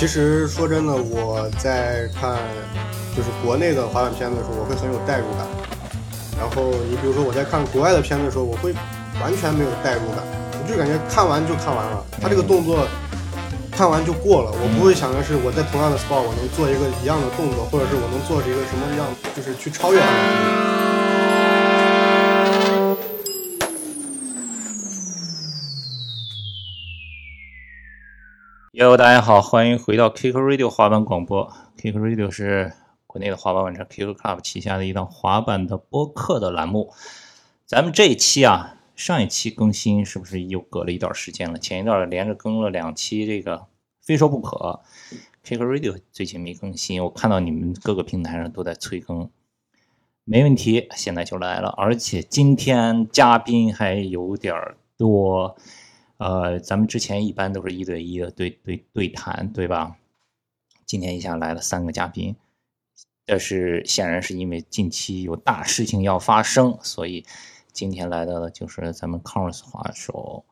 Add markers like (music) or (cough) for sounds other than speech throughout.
其实说真的，我在看就是国内的滑板片子的时候，我会很有代入感。然后你比如说我在看国外的片子的时候，我会完全没有代入感，我就感觉看完就看完了，他这个动作看完就过了，我不会想的是我在同样的 spot 我能做一个一样的动作，或者是我能做一个什么样，就是去超越他。Hello，，大家好，欢迎回到 Kick Radio 滑板广播。Kick Radio 是国内的滑板网站 Kick Club 旗下的一档滑板的播客的栏目。咱们这一期啊，上一期更新是不是又隔了一段时间了？前一段连着更了两期，这个非说不可。Kick Radio 最近没更新，我看到你们各个平台上都在催更，没问题，现在就来了。而且今天嘉宾还有点多。呃，咱们之前一般都是一对一的对对对谈，对吧？今天一下来了三个嘉宾，但是显然是因为近期有大事情要发生，所以今天来到的就是咱们 Converse 滑手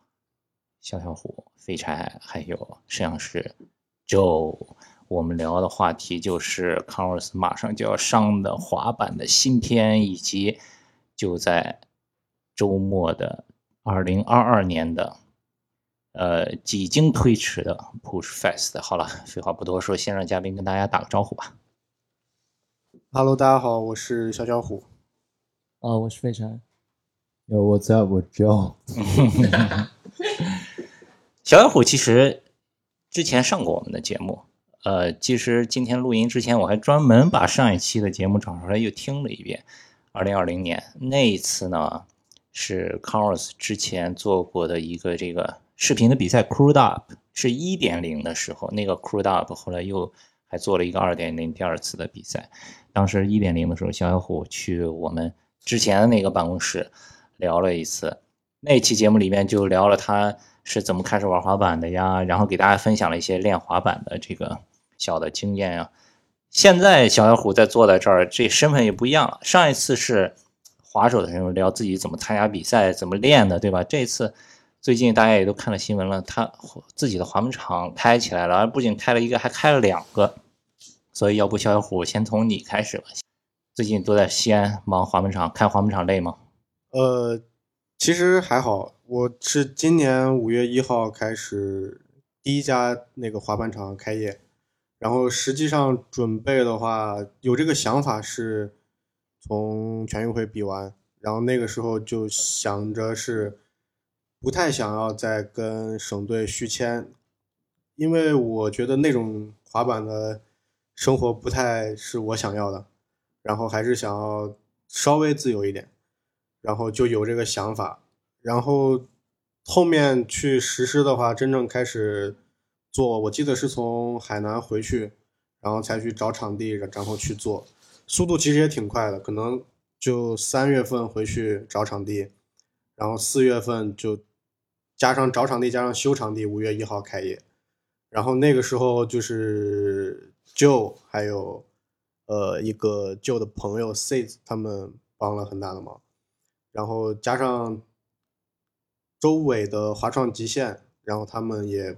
小小虎、废柴，还有摄像师 Joe。我们聊的话题就是 Converse 马上就要上的滑板的新片，以及就在周末的二零二二年的。呃，几经推迟的 Push Fest，好了，废话不多说，先让嘉宾跟大家打个招呼吧。Hello，大家好，我是小小虎。啊，我是废柴。有我在，我叫。小小虎其实之前上过我们的节目，呃，其实今天录音之前，我还专门把上一期的节目找出来又听了一遍。二零二零年那一次呢，是 Converse 之前做过的一个这个。视频的比赛 Crude Up 是一点零的时候，那个 Crude Up 后来又还做了一个二点零第二次的比赛。当时一点零的时候，小小虎去我们之前的那个办公室聊了一次，那期节目里面就聊了他是怎么开始玩滑板的呀，然后给大家分享了一些练滑板的这个小的经验呀。现在小小虎在坐在这儿，这身份也不一样了。上一次是滑手的时候聊自己怎么参加比赛、怎么练的，对吧？这次。最近大家也都看了新闻了，他自己的滑板场开起来了，而不仅开了一个，还开了两个。所以要不小小虎先从你开始吧。最近都在西安忙滑板场，开滑板场累吗？呃，其实还好，我是今年五月一号开始第一家那个滑板场开业，然后实际上准备的话，有这个想法是从全运会比完，然后那个时候就想着是。不太想要再跟省队续签，因为我觉得那种滑板的生活不太是我想要的，然后还是想要稍微自由一点，然后就有这个想法，然后后面去实施的话，真正开始做，我记得是从海南回去，然后才去找场地，然后去做，速度其实也挺快的，可能就三月份回去找场地，然后四月份就。加上找场地，加上修场地，五月一号开业。然后那个时候就是旧还有呃一个旧的朋友 Sis 他们帮了很大的忙。然后加上周伟的华创极限，然后他们也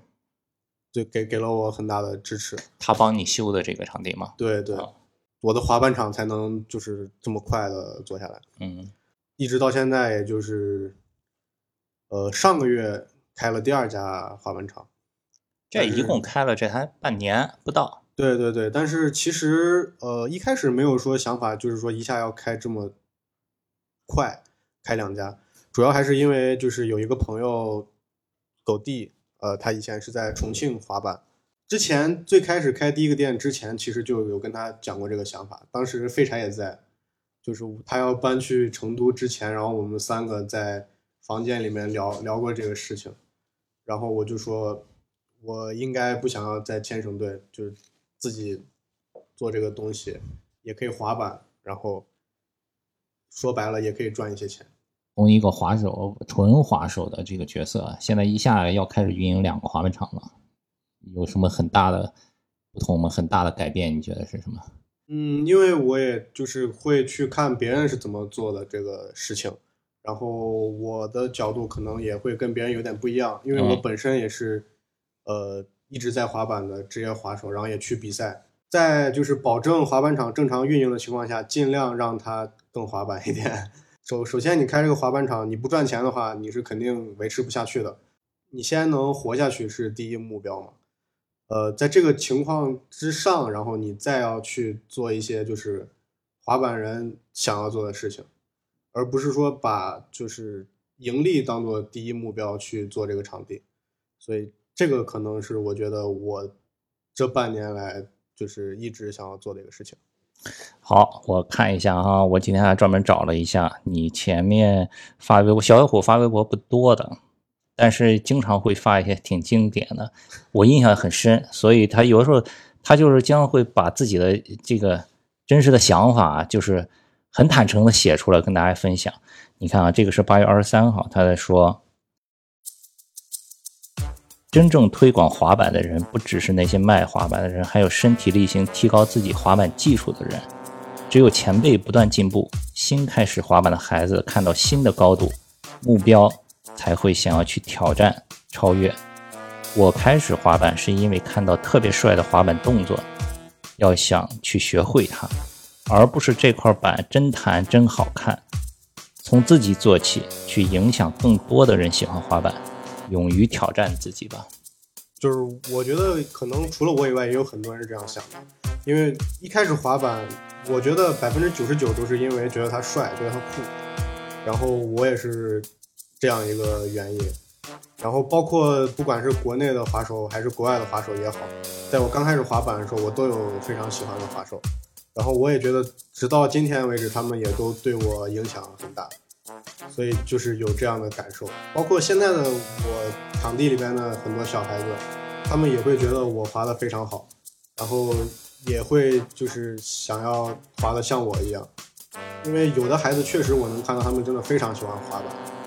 就给给了我很大的支持。他帮你修的这个场地吗？对对，我的滑板场才能就是这么快的做下来。嗯，一直到现在也就是。呃，上个月开了第二家滑板厂，这一共开了这才半年不到。对对对，但是其实呃一开始没有说想法，就是说一下要开这么快开两家，主要还是因为就是有一个朋友狗弟，呃，他以前是在重庆滑板，之前最开始开第一个店之前，其实就有跟他讲过这个想法，当时废柴也在，就是他要搬去成都之前，然后我们三个在。房间里面聊聊过这个事情，然后我就说，我应该不想要在牵绳队，就是自己做这个东西，也可以滑板，然后说白了也可以赚一些钱。从一个滑手，纯滑手的这个角色，现在一下要开始运营两个滑板场了，有什么很大的不同吗？很大的改变，你觉得是什么？嗯，因为我也就是会去看别人是怎么做的这个事情。然后我的角度可能也会跟别人有点不一样，因为我本身也是，呃，一直在滑板的职业滑手，然后也去比赛，在就是保证滑板场正常运营的情况下，尽量让它更滑板一点。首首先，你开这个滑板场，你不赚钱的话，你是肯定维持不下去的。你先能活下去是第一目标嘛？呃，在这个情况之上，然后你再要去做一些就是滑板人想要做的事情，而不是说把就是盈利当做第一目标去做这个场地。所以这个可能是我觉得我这半年来就是一直想要做的一个事情。好，我看一下哈，我今天还专门找了一下你前面发微博，小小虎发微博不多的，但是经常会发一些挺经典的，我印象很深，所以他有的时候他就是经常会把自己的这个真实的想法，就是很坦诚的写出来跟大家分享。你看啊，这个是八月二十三号，他在说。真正推广滑板的人，不只是那些卖滑板的人，还有身体力行提高自己滑板技术的人。只有前辈不断进步，新开始滑板的孩子看到新的高度，目标才会想要去挑战、超越。我开始滑板是因为看到特别帅的滑板动作，要想去学会它，而不是这块板真弹真好看。从自己做起，去影响更多的人喜欢滑板。勇于挑战自己吧，就是我觉得可能除了我以外，也有很多人是这样想的。因为一开始滑板，我觉得百分之九十九都是因为觉得他帅，觉得他酷。然后我也是这样一个原因。然后包括不管是国内的滑手还是国外的滑手也好，在我刚开始滑板的时候，我都有非常喜欢的滑手。然后我也觉得，直到今天为止，他们也都对我影响很大。所以就是有这样的感受，包括现在的我场地里边的很多小孩子，他们也会觉得我滑的非常好，然后也会就是想要滑的像我一样，因为有的孩子确实我能看到他们真的非常喜欢滑板，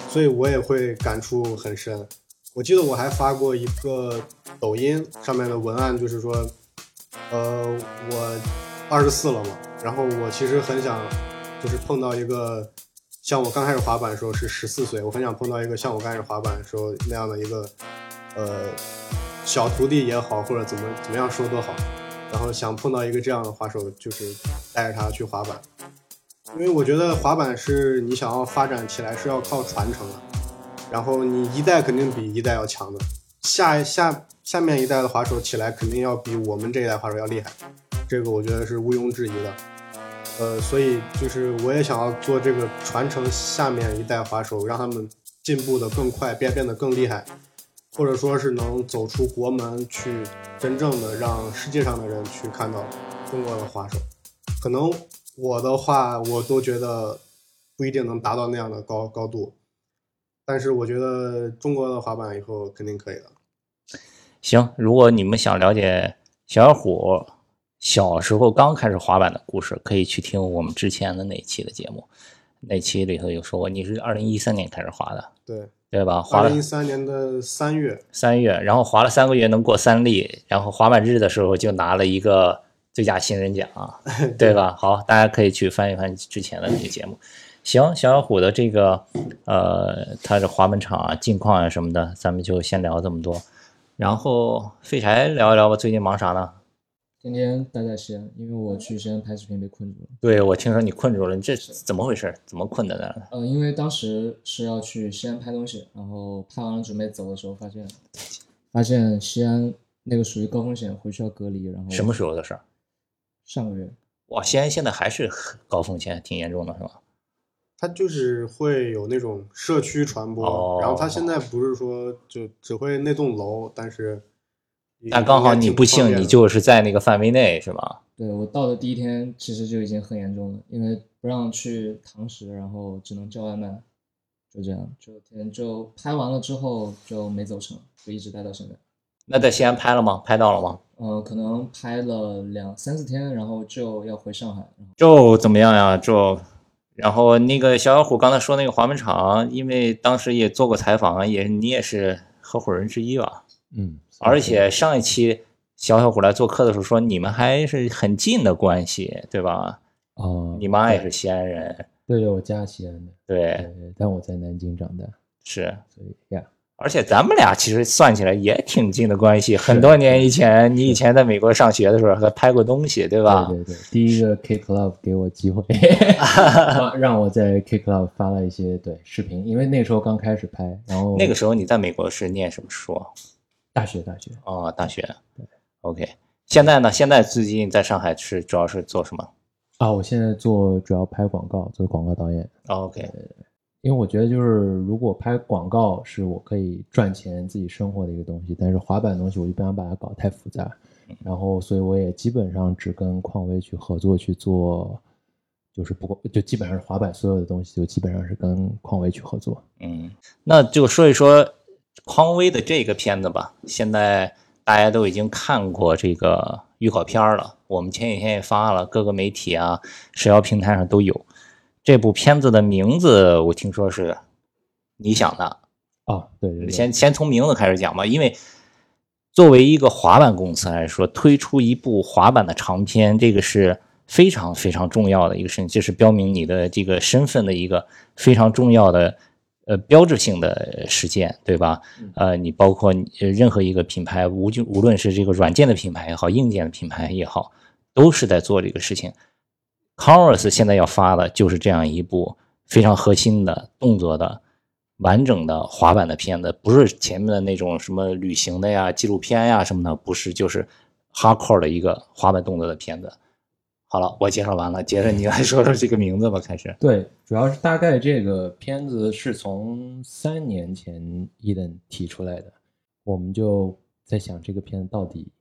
所以我也会感触很深。我记得我还发过一个抖音上面的文案，就是说，呃，我二十四了嘛，然后我其实很想就是碰到一个。像我刚开始滑板的时候是十四岁，我很想碰到一个像我刚开始滑板的时候那样的一个，呃，小徒弟也好，或者怎么怎么样说都好，然后想碰到一个这样的滑手，就是带着他去滑板，因为我觉得滑板是你想要发展起来是要靠传承的，然后你一代肯定比一代要强的，下下下面一代的滑手起来肯定要比我们这一代滑手要厉害，这个我觉得是毋庸置疑的。呃，所以就是我也想要做这个传承下面一代滑手，让他们进步的更快，变变得更厉害，或者说是能走出国门，去真正的让世界上的人去看到中国的滑手。可能我的话，我都觉得不一定能达到那样的高高度，但是我觉得中国的滑板以后肯定可以的。行，如果你们想了解小虎。小时候刚开始滑板的故事，可以去听我们之前的那期的节目。那期里头有说过，你是二零一三年开始滑的，对对吧？滑了一三年的三月，三月，然后滑了三个月能过三例，然后滑板日的时候就拿了一个最佳新人奖，(laughs) 对吧？好，大家可以去翻一翻之前的那个节目。行，小虎的这个呃，他的滑板场啊、近况啊什么的，咱们就先聊这么多。然后废柴聊一聊吧，最近忙啥呢？天天待在西安，因为我去西安拍视频被困住了。对，我听说你困住了，你这怎么回事？怎么困在那儿呃，因为当时是要去西安拍东西，然后拍完了准备走的时候，发现发现西安那个属于高风险，回去要隔离。然后什么时候的事儿？上个月。哇，西安现在还是高风险，挺严重的，是吧？它就是会有那种社区传播，然后它现在不是说就只会那栋楼，但是。但刚好你不幸，你就是在那个范围内，是吧？对我到的第一天，其实就已经很严重了，因为不让去堂食，然后只能叫外卖，就这样，就天就拍完了之后就没走成，就一直待到现在。那在西安拍了吗？拍到了吗？呃，可能拍了两三四天，然后就要回上海。就怎么样呀？就，然后那个小小虎刚才说那个滑门厂，因为当时也做过采访，也你也是合伙人之一吧？嗯。而且上一期小小虎来做客的时候说，你们还是很近的关系，对吧？哦，你妈也是西安人，对，我家西安的，对，但我在南京长大，是，所以呀。而且咱们俩其实算起来也挺近的关系。很多年以前，你以前在美国上学的时候还拍过东西，对吧？对对对，第一个 K Club 给我机会，(laughs) 让让我在 K Club 发了一些对视频，因为那时候刚开始拍，然后那个时候你在美国是念什么书？大学大学哦，大学。OK，现在呢？现在最近在上海是主要是做什么？啊，我现在做主要拍广告，做广告导演。OK，因为我觉得就是如果拍广告是我可以赚钱自己生活的一个东西，但是滑板的东西我就不想把它搞太复杂，然后所以我也基本上只跟匡威去合作去做，就是不过就基本上是滑板所有的东西就基本上是跟匡威去合作。嗯，那就说一说匡威的这个片子吧。现在大家都已经看过这个预告片了，我们前几天也发了，各个媒体啊、社交平台上都有。这部片子的名字我听说是你想的，啊，对对对，先先从名字开始讲吧，因为作为一个滑板公司来说，推出一部滑板的长片，这个是非常非常重要的一个事情，这是标明你的这个身份的一个非常重要的呃标志性的事件，对吧？呃，你包括任何一个品牌，无就无论是这个软件的品牌也好，硬件的品牌也好，都是在做这个事情。Converse 现在要发的就是这样一部非常核心的动作的完整的滑板的片子，不是前面的那种什么旅行的呀、纪录片呀什么的，不是，就是 hardcore 的一个滑板动作的片子。好了，我介绍完了，接着你来说说这个名字吧，开始。对，主要是大概这个片子是从三年前伊登提出来的，我们就在想这个片子到底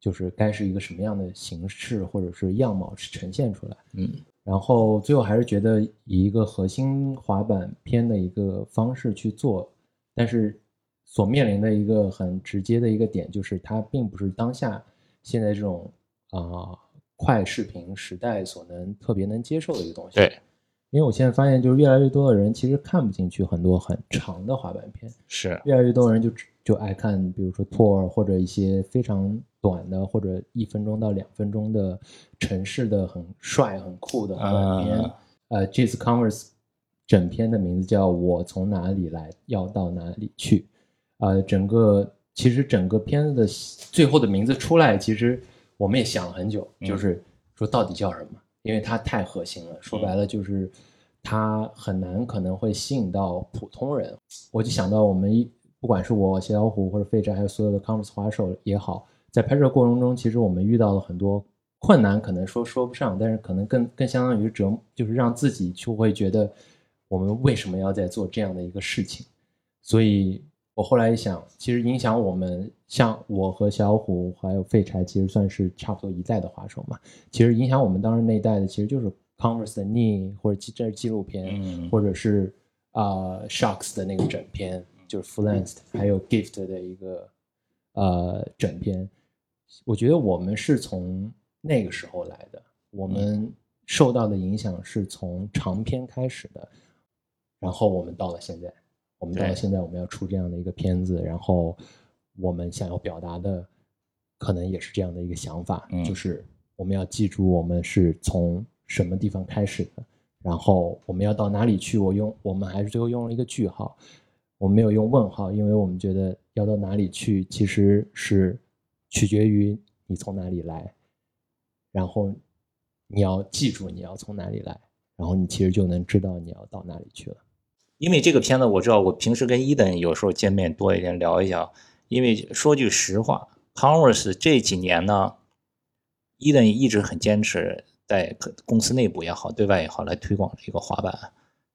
就是该是一个什么样的形式或者是样貌是呈现出来。嗯然后最后还是觉得以一个核心滑板片的一个方式去做，但是所面临的一个很直接的一个点就是它并不是当下现在这种啊、快视频时代所能特别能接受的一个东西。对，因为我现在发现就是越来越多的人其实看不进去很多很长的滑板片，是，越来越多的人就只就爱看，比如说 tour 或者一些非常短的，或者一分钟到两分钟的城市的很帅很酷的滑板片。啊呃，这次 Converse 整篇的名字叫《我从哪里来，要到哪里去》。呃，整个其实整个片子的最后的名字出来，其实我们也想了很久，嗯就是说到底叫什么？因为它太核心了，说白了就是它很难可能会吸引到普通人。我就想到我们一不管是我谢小虎或者费宅，还有所有的 Converse 滑手也好，在拍摄过程中，其实我们遇到了很多困难，可能说说不上，但是可能更更相当于折，就是让自己就会觉得我们为什么要在做这样的一个事情。所以我后来一想，其实影响我们，像我和小虎还有废柴，其实算是差不多一代的滑手嘛。其实影响我们当时那一代的，其实就是 Converse 的 Knee 或者纪这是纪录片，嗯或者是啊、Shocks 的那个整片，就是 Length，还有 Gift 的一个呃整片。我觉得我们是从那个时候来的，我们受到的影响是从长篇开始的，然后我们到了现在，我们到了现在，我们要出这样的一个片子，然后我们想要表达的，可能也是这样的一个想法，嗯就是我们要记住我们是从什么地方开始的，然后我们要到哪里去。我用我们还是最后用了一个句号，我们没有用问号，因为我们觉得要到哪里去其实是取决于你从哪里来，然后你要记住你要从哪里来，然后你其实就能知道你要到哪里去了。因为这个片子我知道，我平时跟伊登有时候见面多一点聊一下。因为说句实话，Converse 这几年呢，伊登一直很坚持在公司内部也好，对外也好来推广这个滑板，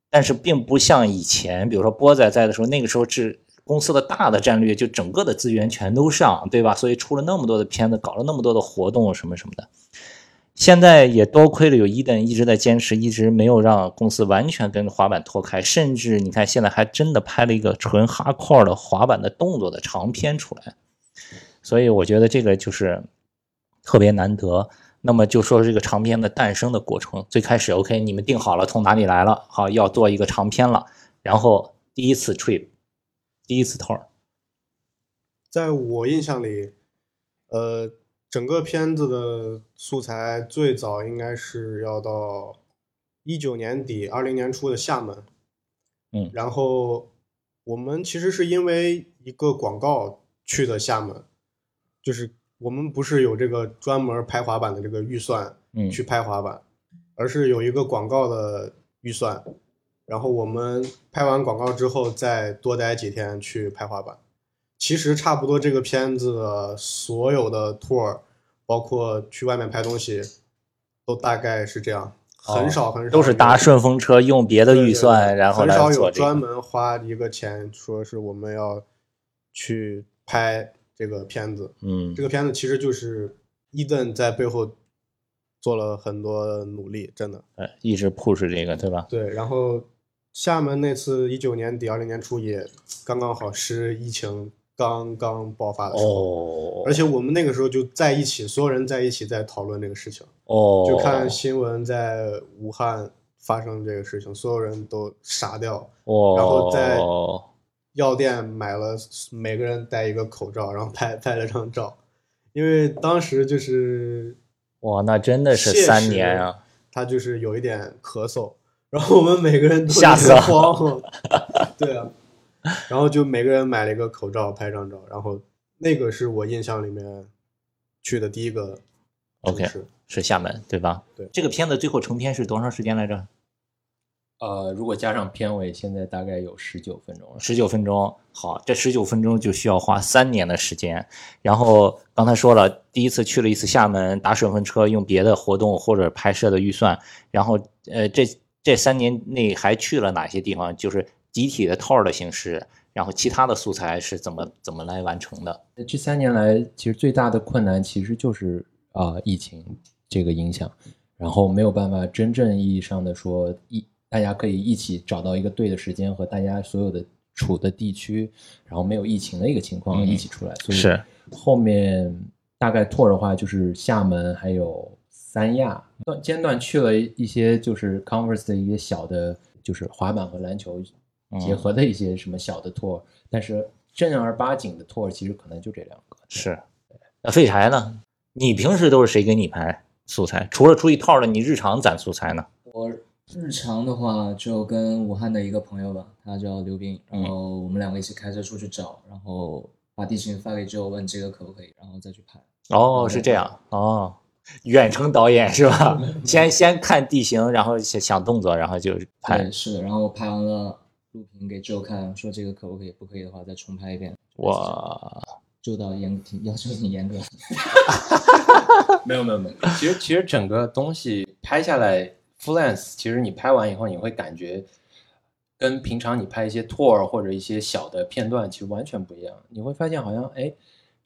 但是并不像以前，比如说波仔在的时候，那个时候是公司的大的战略，就整个的资源全都上，对吧？所以出了那么多的片子，搞了那么多的活动什么什么的。现在也多亏了有伊登一直在坚持，一直没有让公司完全跟滑板脱开，甚至你看现在还真的拍了一个纯哈 core 的滑板的动作的长片出来，所以我觉得这个就是特别难得。那么就说这个长片的诞生的过程，最开始 OK，你们定好了从哪里来了，好要做一个长片了，然后第一次 trip，第一次 tour，在我印象里，呃，整个片子的素材最早应该是要到一九年底、二零年初的厦门。嗯然后我们其实是因为一个广告去的厦门，就是我们不是有这个专门拍滑板的这个预算嗯去拍滑板，而是有一个广告的预算，然后我们拍完广告之后再多待几天去拍滑板。其实差不多这个片子的所有的 tour，包括去外面拍东西，都大概是这样，很少很少哦都是搭顺风车，用别的预算，对然后来很少有做这个。专门花一个钱说是我们要去拍这个片子。嗯这个片子其实就是伊顿在背后做了很多努力，真的。呃，一直 push 这个，对吧？对，然后厦门那次一九年底二零年初也刚刚好是疫情刚刚爆发的时候，哦。而且我们那个时候就在一起，所有人在一起在讨论这个事情，哦，就看新闻在武汉发生这个事情，所有人都傻掉，哦，然后在药店买了每个人戴一个口罩，然后拍拍了张照，因为当时就是哇，那真的是切三年啊！他就是有一点咳嗽，然后我们每个人都吓死了。慌，对啊，然后就每个人买了一个口罩拍张照，然后那个是我印象里面去的第一个城 OK 市。是厦门，对吧？对这个片子最后成片是多长时间来着？呃，如果加上片尾，现在大概有十九分钟了。十九分钟。好，这十九分钟就需要花三年的时间。然后刚才说了，第一次去了一次厦门，打顺风车，用别的活动或者拍摄的预算。然后呃，这这三年内还去了哪些地方？就是集体的 tour 的形式。然后其他的素材是怎么怎么来完成的？这三年来，其实最大的困难其实就是啊、疫情这个影响，然后没有办法真正意义上的说一大家可以一起找到一个对的时间和大家所有的处的地区，然后没有疫情的一个情况嗯一起出来，所以是后面大概 tour 的话就是厦门还有三亚，段间断去了一些就是 Converse 的一些小的，就是滑板和篮球结合的一些什么小的 tour，、但是正儿八经的 tour 其实可能就这两个。是。那废柴呢？你平时都是谁给你拍素材？除了出一套的，你日常攒素材呢？我日常的话就跟武汉的一个朋友吧，他叫刘斌，嗯然后我们两个一起开车出去找，然后把地形发给之后问这个可不可以，然后再去拍。哦，是这样哦，远程导演是吧？(laughs) 先先看地形，然后想想动作，然后就拍对，。是的，然后拍完了录屏给 Joe 看，说这个可不可以，不可以的话再重拍一遍。哇，周导严挺要求挺严格的。(laughs) 没有没有没有，其实其实整个东西拍下来，freelance，其实你拍完以后，你会感觉跟平常你拍一些 tour 或者一些小的片段其实完全不一样。你会发现好像哎，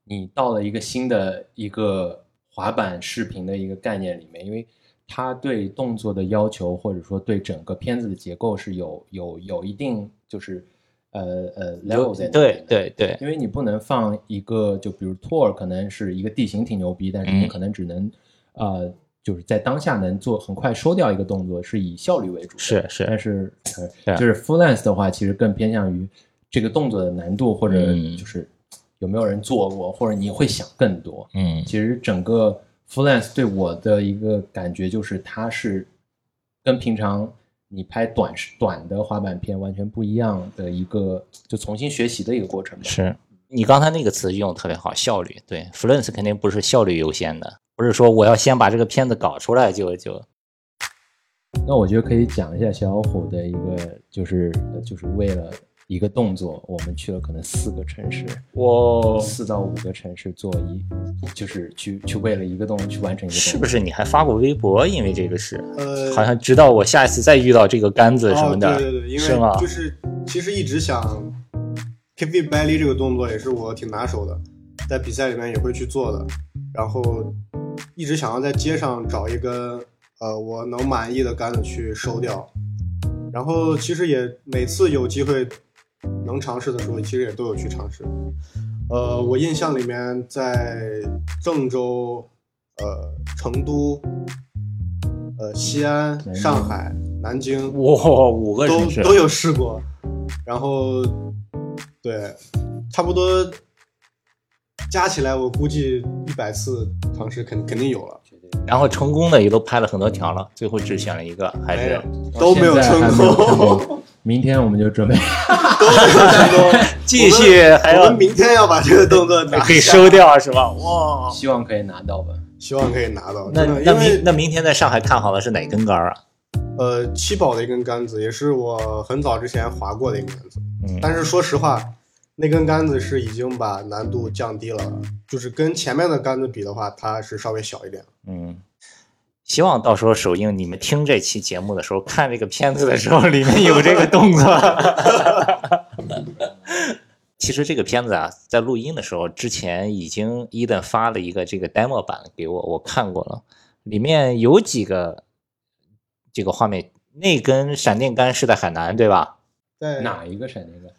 你到了一个新的一个滑板视频的一个概念里面，因为它对动作的要求或者说对整个片子的结构是有有有一定就是呃呃 level 在对的对对，因为你不能放一个，就比如 tour 可能是一个地形挺牛逼，但是你嗯可能只能，呃，就是在当下能做很快收掉一个动作，是以效率为主。是是但是就是 freelance 的话，其实更偏向于这个动作的难度，或者嗯就是有没有人做过，或者你会想更多。嗯其实整个 freelance 对我的一个感觉就是，它是跟平常你拍短短的滑板片完全不一样的一个，就重新学习的一个过程。是。你刚才那个词用的特别好，效率。对 f l u e n c e 肯定不是效率优先的，不是说我要先把这个片子搞出来就就那我觉得可以讲一下小虎的一个，就是就是为了一个动作，我们去了可能四个城市，我四到五个城市做一，就是去去为了一个动作去完成一个动作。是不是你还发过微博？因为这个事，呃，好像直到我下一次再遇到这个杆子什么的，哦、对对对，因是吗为？就是其实一直想 KV belly 这个动作也是我挺拿手的，在比赛里面也会去做的，然后一直想要在街上找一根呃我能满意的杆子去收掉，然后其实也每次有机会能尝试的时候，其实也都有去尝试。呃，我印象里面在郑州、呃成都、呃西安、上海、南京，哇，五个城市都都有试过，然后对，差不多加起来，我估计一百次尝试肯肯定有了，然后成功的也都拍了很多条了，最后只选了一个，还是没都没有成功。(laughs) 功。明天我们就准备继续还要我们明天要把这个动作拿可以下收掉是吧？哇，希望可以拿到吧。希望可以拿到。那那明那明天在上海看好的是哪根杆儿啊？呃，七宝的一根杆子，也是我很早之前划过的一根杆子。嗯但是说实话，那根杆子是已经把难度降低了，就是跟前面的杆子比的话，它是稍微小一点。嗯，希望到时候首映你们听这期节目的时候，看这个片子的时候，里面有这个动作。(laughs) 其实这个片子啊，在录音的时候，之前已经伊登发了一个这个 demo 版给我，我看过了，里面有几个这个画面。那根闪电杆是在海南，对吧？在哪一个闪电杆？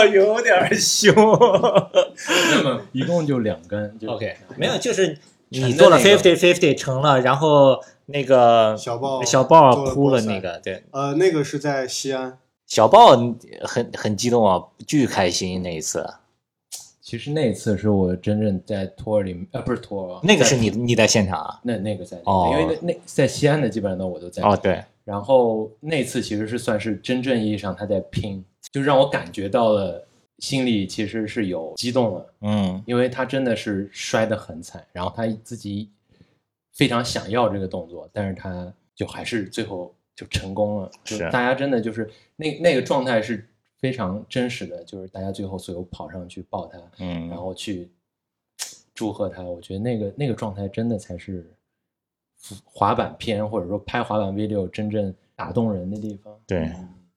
(laughs) 有点凶。(laughs) 那么一共就两根。就 OK，没有，就是你做了 fifty fifty 成了，然后那个小豹小豹哭了那个，对，呃，那个是在西安。小豹很很激动啊，巨开心那一次，其实那一次是我真正在托儿里面，呃，不是托儿，那个是你你在现场啊？那那个在哦因为那那在西安的基本上都我都在。哦，对，然后那次其实是算是真正意义上他在拼，就让我感觉到了心里其实是有激动了，嗯因为他真的是摔得很惨，然后他自己非常想要这个动作，但是他就还是最后就成功了。就大家真的就是那那个状态是非常真实的，就是大家最后所有跑上去抱他，嗯然后去祝贺他，我觉得那个那个状态真的才是滑板片或者说拍滑板 video 真正打动人的地方。对。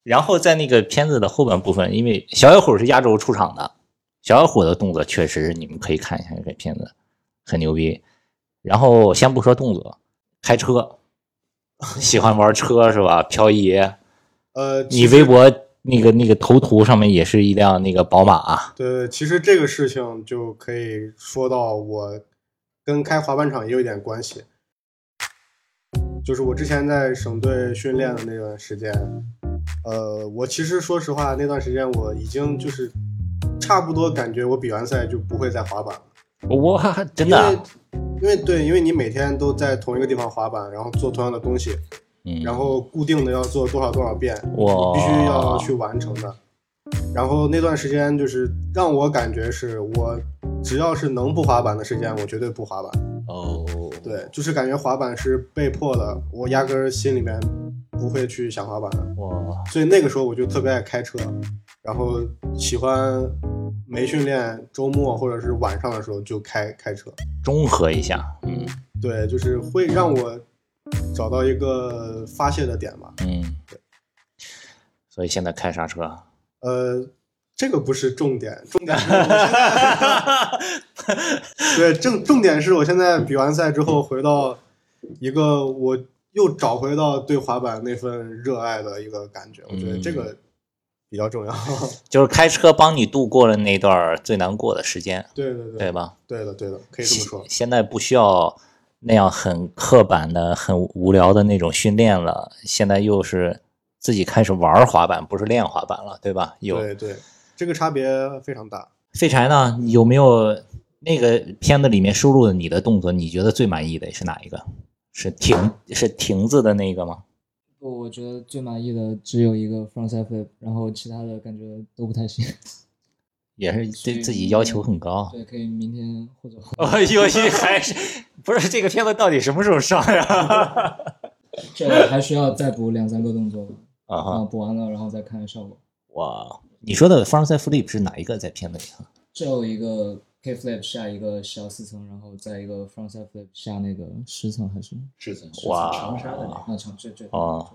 然后在那个片子的后半部分，因为小小虎是压轴出场的，小小虎的动作确实你们可以看一下这个片子，很牛逼。然后先不说动作，开车，喜欢玩车是吧？漂移，呃，你微博那个那个头图上面也是一辆那个宝马，啊对，其实这个事情就可以说到我跟开滑板场也有一点关系。就是我之前在省队训练的那段时间，呃，我其实说实话，那段时间我已经就是差不多感觉我比完赛就不会再滑板了。哇，真的啊，因为因为对，因为你每天都在同一个地方滑板，然后做同样的东西，嗯，然后固定的要做多少多少遍，哇必须要去完成的。然后那段时间就是让我感觉是我只要是能不滑板的时间，我绝对不滑板。哦，对，就是感觉滑板是被迫的，我压根儿心里面不会去想滑板的。哇，所以那个时候我就特别爱开车，然后喜欢没训练周末或者是晚上的时候就开开车。中和一下，嗯对，就是会让我找到一个发泄的点吧。嗯，对所以现在开啥车？呃，这个不是重点，重点是 (laughs) 我现在对重重点是我现在比完赛之后回到一个我又找回到对滑板那份热爱的一个感觉，我觉得这个比较重要。(laughs) 就是开车帮你度过了那段最难过的时间，对对对，对吧？对的对的，可以这么说。现在不需要那样很刻板的、很无聊的那种训练了，现在又是自己开始玩滑板，不是练滑板了，对吧？有对对，这个差别非常大。废柴呢？有没有那个片子里面收录的你的动作？你觉得最满意的是哪一个？是亭是亭子的那个吗？不，我觉得最满意的只有一个 frontside flip，然后其他的感觉都不太行。(laughs) 也是对自己要求很高。对，可以明天或者后哦，游戏还是不是这个片子到底什么时候上呀？(laughs) 这个还需要再补两三个动作吧。啊哈啊，补完了然后再看效果。哇，你说的 frontside flip 是哪一个在片子里啊？这有一个 K flip 下一个小四层，然后再一个 frontside flip 下那个十层还是十层，哇长沙的那个，那长最最哦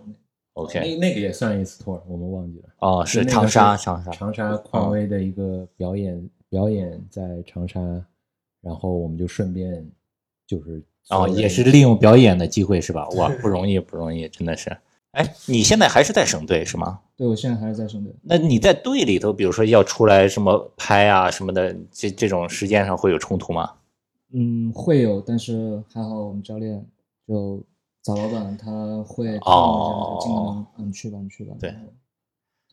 OK，那那个也算一次 tour，我们忘记了。哦，是长沙，长沙，长沙匡威的一个表演，表演在长沙，然后我们就顺便就是哦，也是利用表演的机会是吧？哇，不容易，不容易，真的是。哎，你现在还是在省队是吗？对，我现在还是在省队。那你在队里头，比如说要出来什么拍啊什么的，这这种时间上会有冲突吗？嗯，会有，但是还好我们教练就早老板他会看哦一下，就尽可能嗯去吧，你去吧。对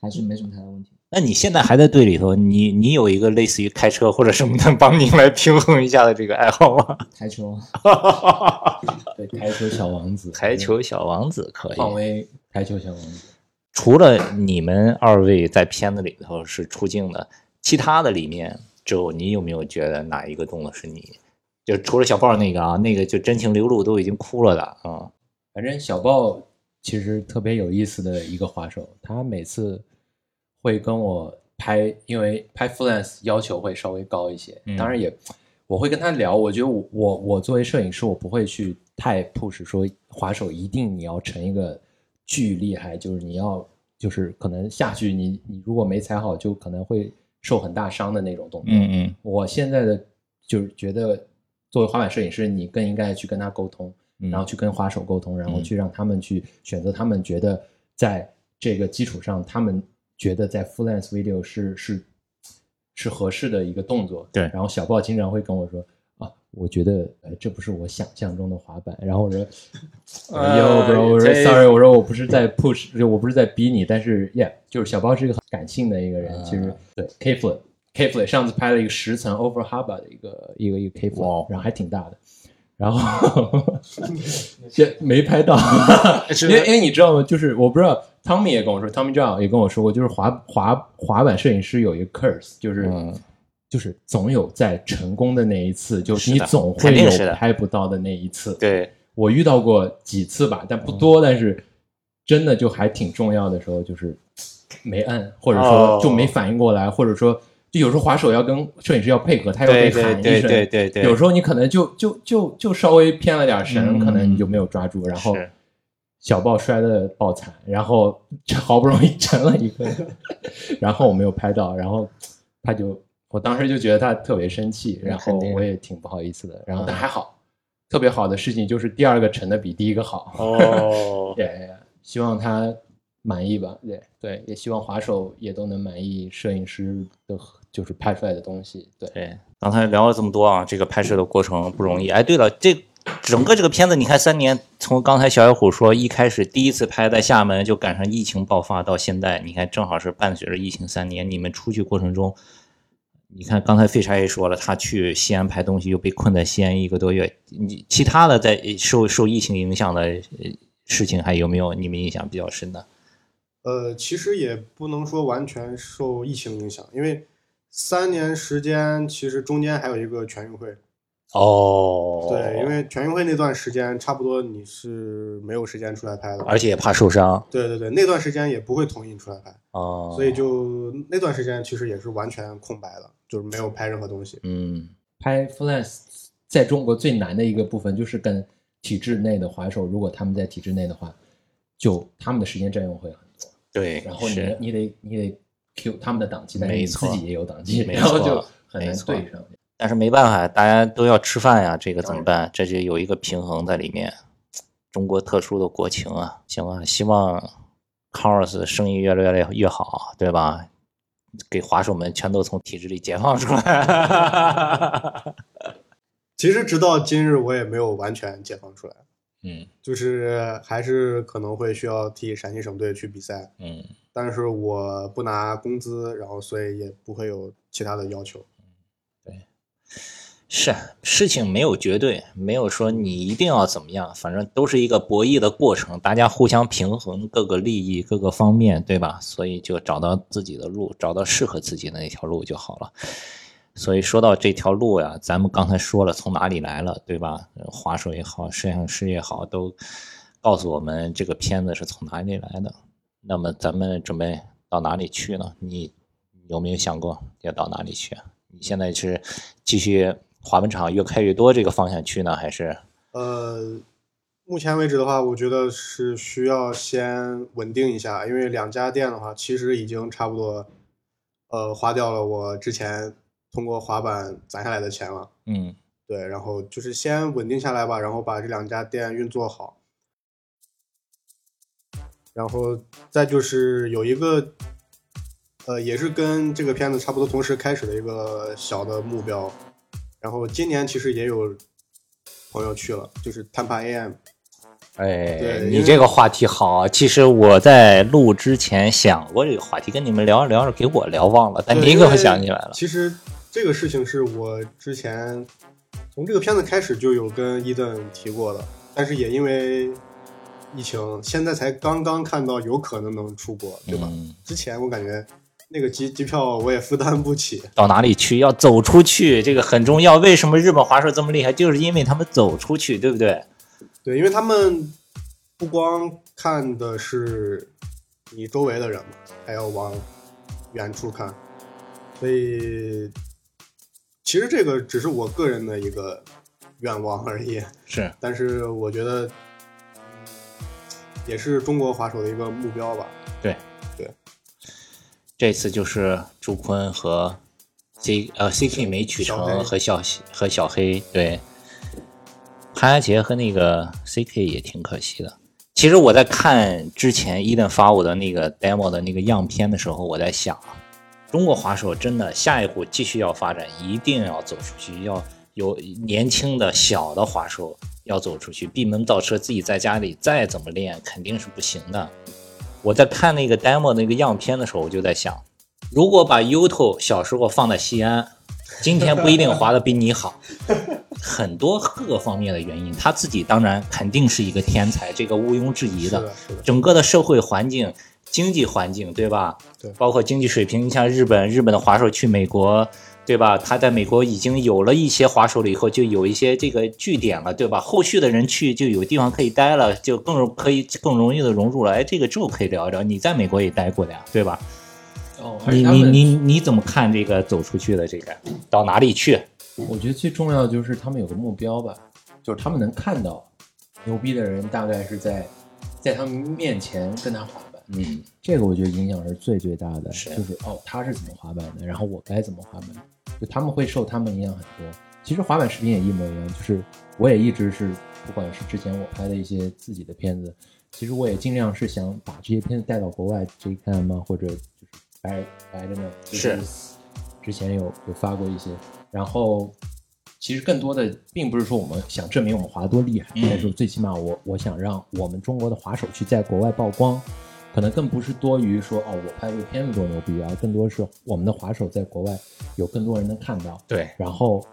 还是没什么太大问题。那你现在还在队里头，你你有一个类似于开车或者什么的帮你来平衡一下的这个爱好吗？(laughs) 台球，(laughs) 对台球小王子，台球小王子可以，匡威台球小王子，除了你们二位在片子里头是出镜的，其他的里面，就你有没有觉得哪一个动作是你？就除了小豹那个啊，那个就真情流露都已经哭了的啊。反正小豹其实特别有意思的一个滑手，他每次会跟我拍，因为拍 freelance 要求会稍微高一些，嗯当然也我会跟他聊，我觉得我我我作为摄影师，我不会去太 push 说滑手一定你要成一个巨厉害，就是你要就是可能下去你你如果没踩好，就可能会受很大伤的那种动作。嗯嗯我现在的就是觉得，作为滑板摄影师，你更应该去跟他沟通，嗯然后去跟滑手沟通，然后嗯去让他们去选择他们觉得在这个基础上，他们觉得在 freelance video 是是是合适的一个动作。对然后小豹经常会跟我说啊，我觉得呃这不是我想象中的滑板。然后我说呃，Yo bro，我说 sorry，我说我不是在 push，就我不是在逼你，但是 yeah，就是小豹是一个很感性的一个人，啊其实对 K flip。K flip 上次拍了一个十层 over harbor 的一个一个一个 K 哇 flip，然后还挺大的，然后 (laughs) 这没拍到，(laughs) 是因为因为你知道吗？就是我不知道，Tommy 也跟我说，Tommy John 也跟我说过，就是滑滑滑板摄影师有一个 curse，就是、嗯。就是总有在成功的那一次，就是你总会有拍不到的那一次。对，我遇到过几次吧，但不多，但是真的就还挺重要的时候，就是没摁，或者哦。说就没反应过来，或者说就有时候滑手要跟摄影师要配合，他要被喊一声，对对对，有时候你可能就就就就稍微偏了点神，嗯。可能你就没有抓住，然后是小豹摔的爆惨，然后好不容易沉了一个，(laughs) 然后我没有拍到，然后他就我当时就觉得他特别生气，然后我也挺不好意思的，然后嗯但还好，特别好的事情就是第二个沉的比第一个好，哦，对，希望他满意吧，对对，也希望滑手也都能满意摄影师的，就是拍出来的东西，对。对，刚才聊了这么多啊，这个拍摄的过程不容易。哎，对了，这整个这个片子，你看三年，从刚才小小虎说一开始第一次拍在厦门，就赶上疫情爆发，到现在，你看正好是伴随着疫情三年，你们出去过程中，你看刚才废柴也说了，他去西安拍东西又被困在西安一个多月，你其他的在受受疫情影响的事情还有没有你们印象比较深的？呃，其实也不能说完全受疫情影响，因为三年时间，其实中间还有一个全运会。哦，对，因为全运会那段时间，差不多你是没有时间出来拍的。而且也怕受伤对对对，那段时间也不会同意你出来拍，哦，所以就那段时间其实也是完全空白的，就是没有拍任何东西。嗯拍 freelance 在中国最难的一个部分就是跟体制内的滑手，如果他们在体制内的话，就他们的时间占用会很多，对，然后你你得你得 Q 他们的档期，但是你自己也有档期，没然后错就很难没错对上。但是没办法，大家都要吃饭呀，这个怎么办？这就有一个平衡在里面。中国特殊的国情啊，行啊，希望 Cars 生意越来越越好，对吧？给滑手们全都从体制里解放出来。(laughs) 其实直到今日，我也没有完全解放出来，嗯就是还是可能会需要替陕西省队去比赛，嗯，但是我不拿工资，然后所以也不会有其他的要求。是事情没有绝对，没有说你一定要怎么样，反正都是一个博弈的过程，大家互相平衡各个利益、各个方面，对吧？所以就找到自己的路，找到适合自己的那条路就好了。所以说到这条路呀，咱们刚才说了从哪里来了，对吧？滑手也好，摄影师也好，都告诉我们这个片子是从哪里来的。那么咱们准备到哪里去呢？你有没有想过要到哪里去？你现在是继续滑板场越开越多这个方向去呢，还是呃，目前为止的话，我觉得是需要先稳定一下，因为两家店的话，其实已经差不多，呃，花掉了我之前通过滑板攒下来的钱了。嗯对，然后就是先稳定下来吧，然后把这两家店运作好，然后再就是有一个，呃，也是跟这个片子差不多同时开始的一个小的目标，然后今年其实也有朋友去了，就是碳帕 AM，哎你这个话题好啊。其实我在录之前想过这个话题，跟你们聊着聊着给我聊忘了，但你给我想起来了。其实这个事情是我之前从这个片子开始就有跟伊顿提过的，但是也因为疫情，现在才刚刚看到有可能能出国，对吧？嗯之前我感觉那个机机票我也负担不起。到哪里去要走出去，这个很重要。为什么日本滑手这么厉害？就是因为他们走出去，对不对？对，因为他们不光看的是你周围的人嘛，还要往远处看，所以其实这个只是我个人的一个愿望而已。是，但是我觉得，嗯也是中国滑手的一个目标吧。对，对。这次就是朱坤和 C 呃 CK 没取成和小和小黑对，潘安杰和那个 CK 也挺可惜的。其实我在看之前伊登发我的那个 demo 的那个样片的时候，我在想啊，中国滑手真的下一步继续要发展，一定要走出去，要有年轻的小的滑手要走出去，闭门造车，自己在家里再怎么练肯定是不行的。我在看那个 demo 那个样片的时候，我就在想，如果把 Uto 小时候放在西安，今天不一定滑的比你好，(laughs) 很多各个方面的原因，他自己当然肯定是一个天才，这个毋庸置疑的。整个的社会环境、经济环境，对吧？对包括经济水平，你像日本，日本的滑手去美国，对吧？他在美国已经有了一些滑手了，以后就有一些这个据点了，对吧？后续的人去就有地方可以待了，就更容可以更容易的融入了。哎，这个之后可以聊一聊，你在美国也待过的呀，对吧？哦，你你你你怎么看这个走出去的这个到哪里去？我觉得最重要的就是他们有个目标吧，就是他们能看到牛逼的人大概是在在他们面前跟他滑板，嗯，这个我觉得影响是最最大的，是就是哦他是怎么滑板的，然后我该怎么滑板，就他们会受他们影响很多。其实滑板视频也一模一样，就是我也一直是，不管是之前我拍的一些自己的片子，其实我也尽量是想把这些片子带到国外 J Cam 啊，或者就是白白着呢，就是。之前有有发过一些，然后其实更多的并不是说我们想证明我们滑多厉害，嗯。但是最起码我我想让我们中国的滑手去在国外曝光，可能更不是多于说哦我拍这个片子多牛逼，而更多是我们的滑手在国外有更多人能看到，对，然后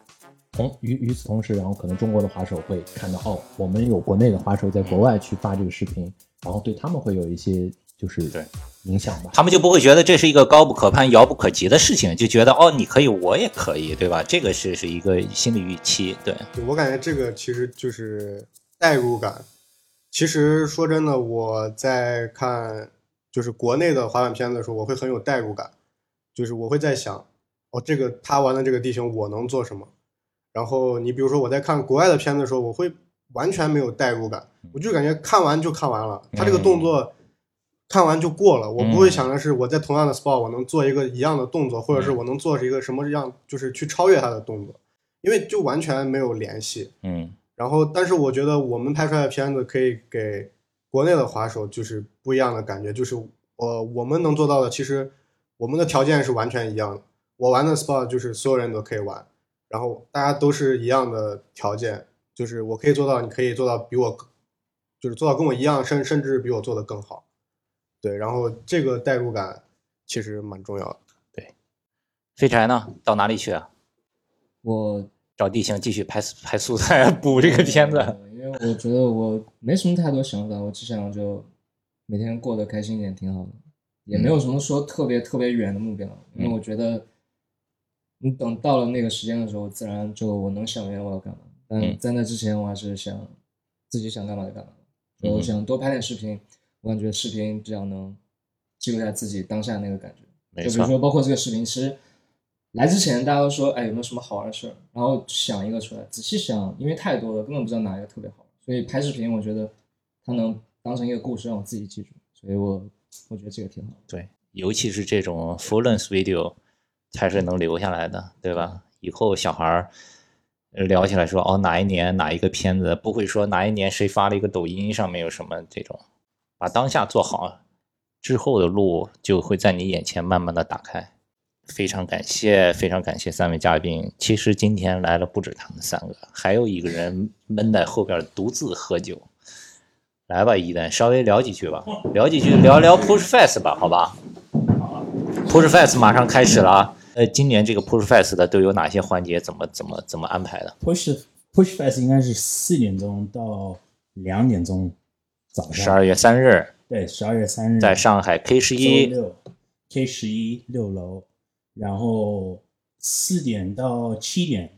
同与与此同时，然后可能中国的滑手会看到哦，我们有国内的滑手在国外去发这个视频，然后对他们会有一些就是对影响吧。他们就不会觉得这是一个高不可攀、遥不可及的事情，就觉得哦，你可以，我也可以，对吧？这个是是一个心理预期，对，对我感觉这个其实就是代入感。其实说真的，我在看就是国内的滑板片子的时候，我会很有代入感，就是我会在想，哦，这个他玩的这个地形我能做什么？然后你比如说我在看国外的片子的时候，我会完全没有代入感，我就感觉看完就看完了，他这个动作看完就过了，我不会想的是我在同样的 spot 我能做一个一样的动作，或者是我能做一个什么样，就是去超越他的动作，因为就完全没有联系。嗯然后，但是我觉得我们拍出来的片子可以给国内的滑手就是不一样的感觉，就是呃，我们能做到的，其实我们的条件是完全一样的。我玩的 sport 就是所有人都可以玩，然后大家都是一样的条件，就是我可以做到，你可以做到比我，就是做到跟我一样，甚甚至比我做的更好。对，然后这个代入感其实蛮重要的。对废柴呢？到哪里去啊？我找地形继续拍拍素材，(laughs) 补这个片子。呃因为我觉得我没什么太多想法，我只想就每天过得开心一点，挺好的，也没有什么说特别特别远的目标，因为我觉得你等到了那个时间的时候，自然就我能想明白我要干嘛。但嗯在那之前，我还是想自己想干嘛就干嘛。我想多拍点视频，我感觉视频比较能记录下自己当下那个感觉。就比如说，包括这个视频，其实来之前大家都说，哎，有没有什么好玩的事儿？然后想一个出来，仔细想，因为太多了，根本不知道哪一个特别好。所以拍视频，我觉得它能当成一个故事让我自己记住，所以我我觉得这个挺好。对，尤其是这种 full length video 才是能留下来的，对吧？以后小孩儿呃聊起来说，哦，哪一年哪一个片子，不会说哪一年谁发了一个抖音上面有什么这种，把当下做好，之后的路就会在你眼前慢慢的打开。非常感谢，非常感谢三位嘉宾。其实今天来了不止他们三个，还有一个人闷在后边独自喝酒。来吧，一丹，稍微聊几句吧，聊几句，聊聊 (laughs) Push Fest 吧，好吧？Push 马上开始了啊，呃，今年这个 Push Fest 的都有哪些环节？怎么怎么怎么安排的？Push Push Fest 应该是四点钟到两点钟早上十上，二月三日对，十二月三日在上海 K 十周一，K 十一六楼，然后四点到七点，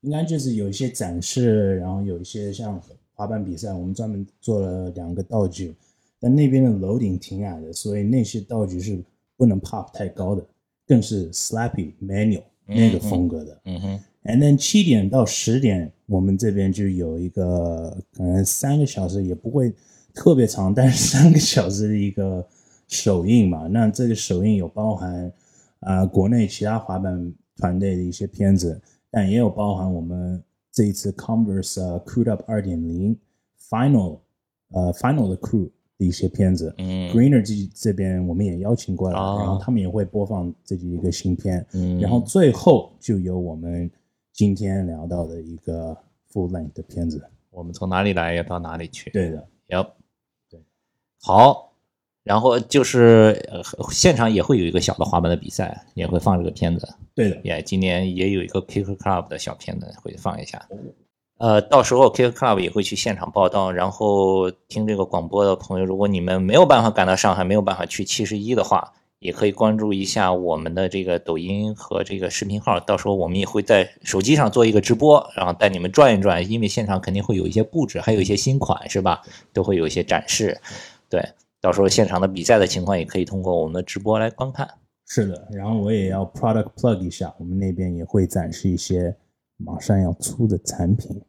应该就是有一些展示，然后有一些像滑板比赛，我们专门做了两个道具，但那边的楼顶挺矮的，所以那些道具是不能 pop 太高的，更是 slappy manual 那个风格的。嗯哼，And then 七点到十点，我们这边就有一个可能三个小时，也不会特别长，但是三个小时的一个首映嘛。那这个首映有包含啊、呃国内其他滑板团队的一些片子，但也有包含我们这一次 Converse 呃 Crewed Up 二点零 Final 呃 Final 的 Crew 的一些片子。嗯 Greener 这这边我们也邀请过来，哦然后他们也会播放自己一个新片。嗯，然后最后就有我们今天聊到的一个 full length 的片子。我们从哪里来要到哪里去。对的，Yep，对，好，然后就是呃现场也会有一个小的滑板的比赛，也会放这个片子。对的，也今年也有一个 Kicker Club 的小片子会放一下。呃，到时候 Kicker Club 也会去现场报道，然后听这个广播的朋友，如果你们没有办法赶到上海，没有办法去七十一的话，也可以关注一下我们的这个抖音和这个视频号，到时候我们也会在手机上做一个直播，然后带你们转一转，因为现场肯定会有一些布置，还有一些新款是吧？都会有一些展示。对，到时候现场的比赛的情况也可以通过我们的直播来观看。是的。然后我也要 product plug 一下，我们那边也会展示一些马上要出的产品，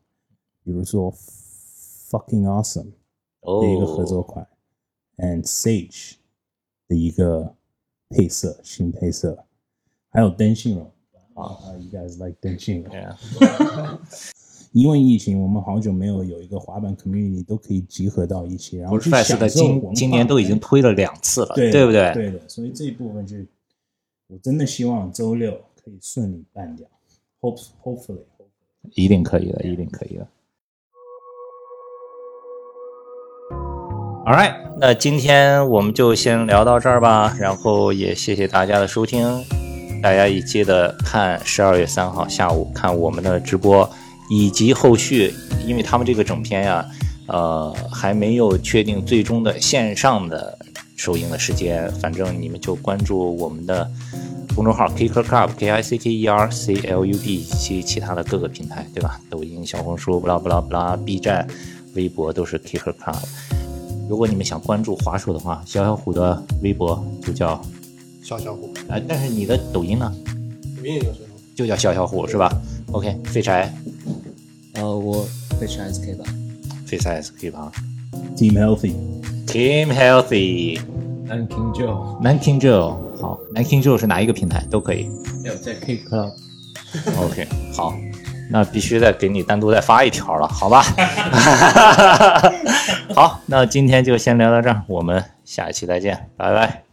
比如说 fucking awesome 哦，的一个合作款、a n d Sage 的一个配色新配色，还有灯芯绒啊，You guys like 灯芯绒？(laughs) 因为疫情，我们好久没有有一个滑板 community 都可以集合到一起，然后去享受文化今今年都已经推了两次了，对不对？对的，所以这一部分就我真的希望周六可以顺利办掉，hope hopefully。一定可以的，一定可以的。All right，那今天我们就先聊到这儿吧，然后也谢谢大家的收听，大家也记得看十二月三号下午看我们的直播，以及后续，因为他们这个整片呀，呃，还没有确定最终的线上的首映的时间，反正你们就关注我们的公众号 Kicker Club K I C K E R C L U B 以及其他的各个平台，对吧？抖音、小红书、不拉不拉不拉、B 站、微博都是 Kicker Club。如果你们想关注滑手的话，小小虎的微博就叫小小虎，啊、但是你的抖音呢，抖音也叫小小虎。就叫小小虎是吧？OK，废柴呃，我被 c S K 吧。废柴 SK 吧 Team Healthy，，Team Healthy，南 King Joe，南 King Joe，好，南 King Joe 是哪一个平台都可以。还有在 K Club，OK，(laughs) 好，那必须再给你单独再发一条了，好吧？(laughs) 好，那今天就先聊到这儿，我们下一期再见，拜拜。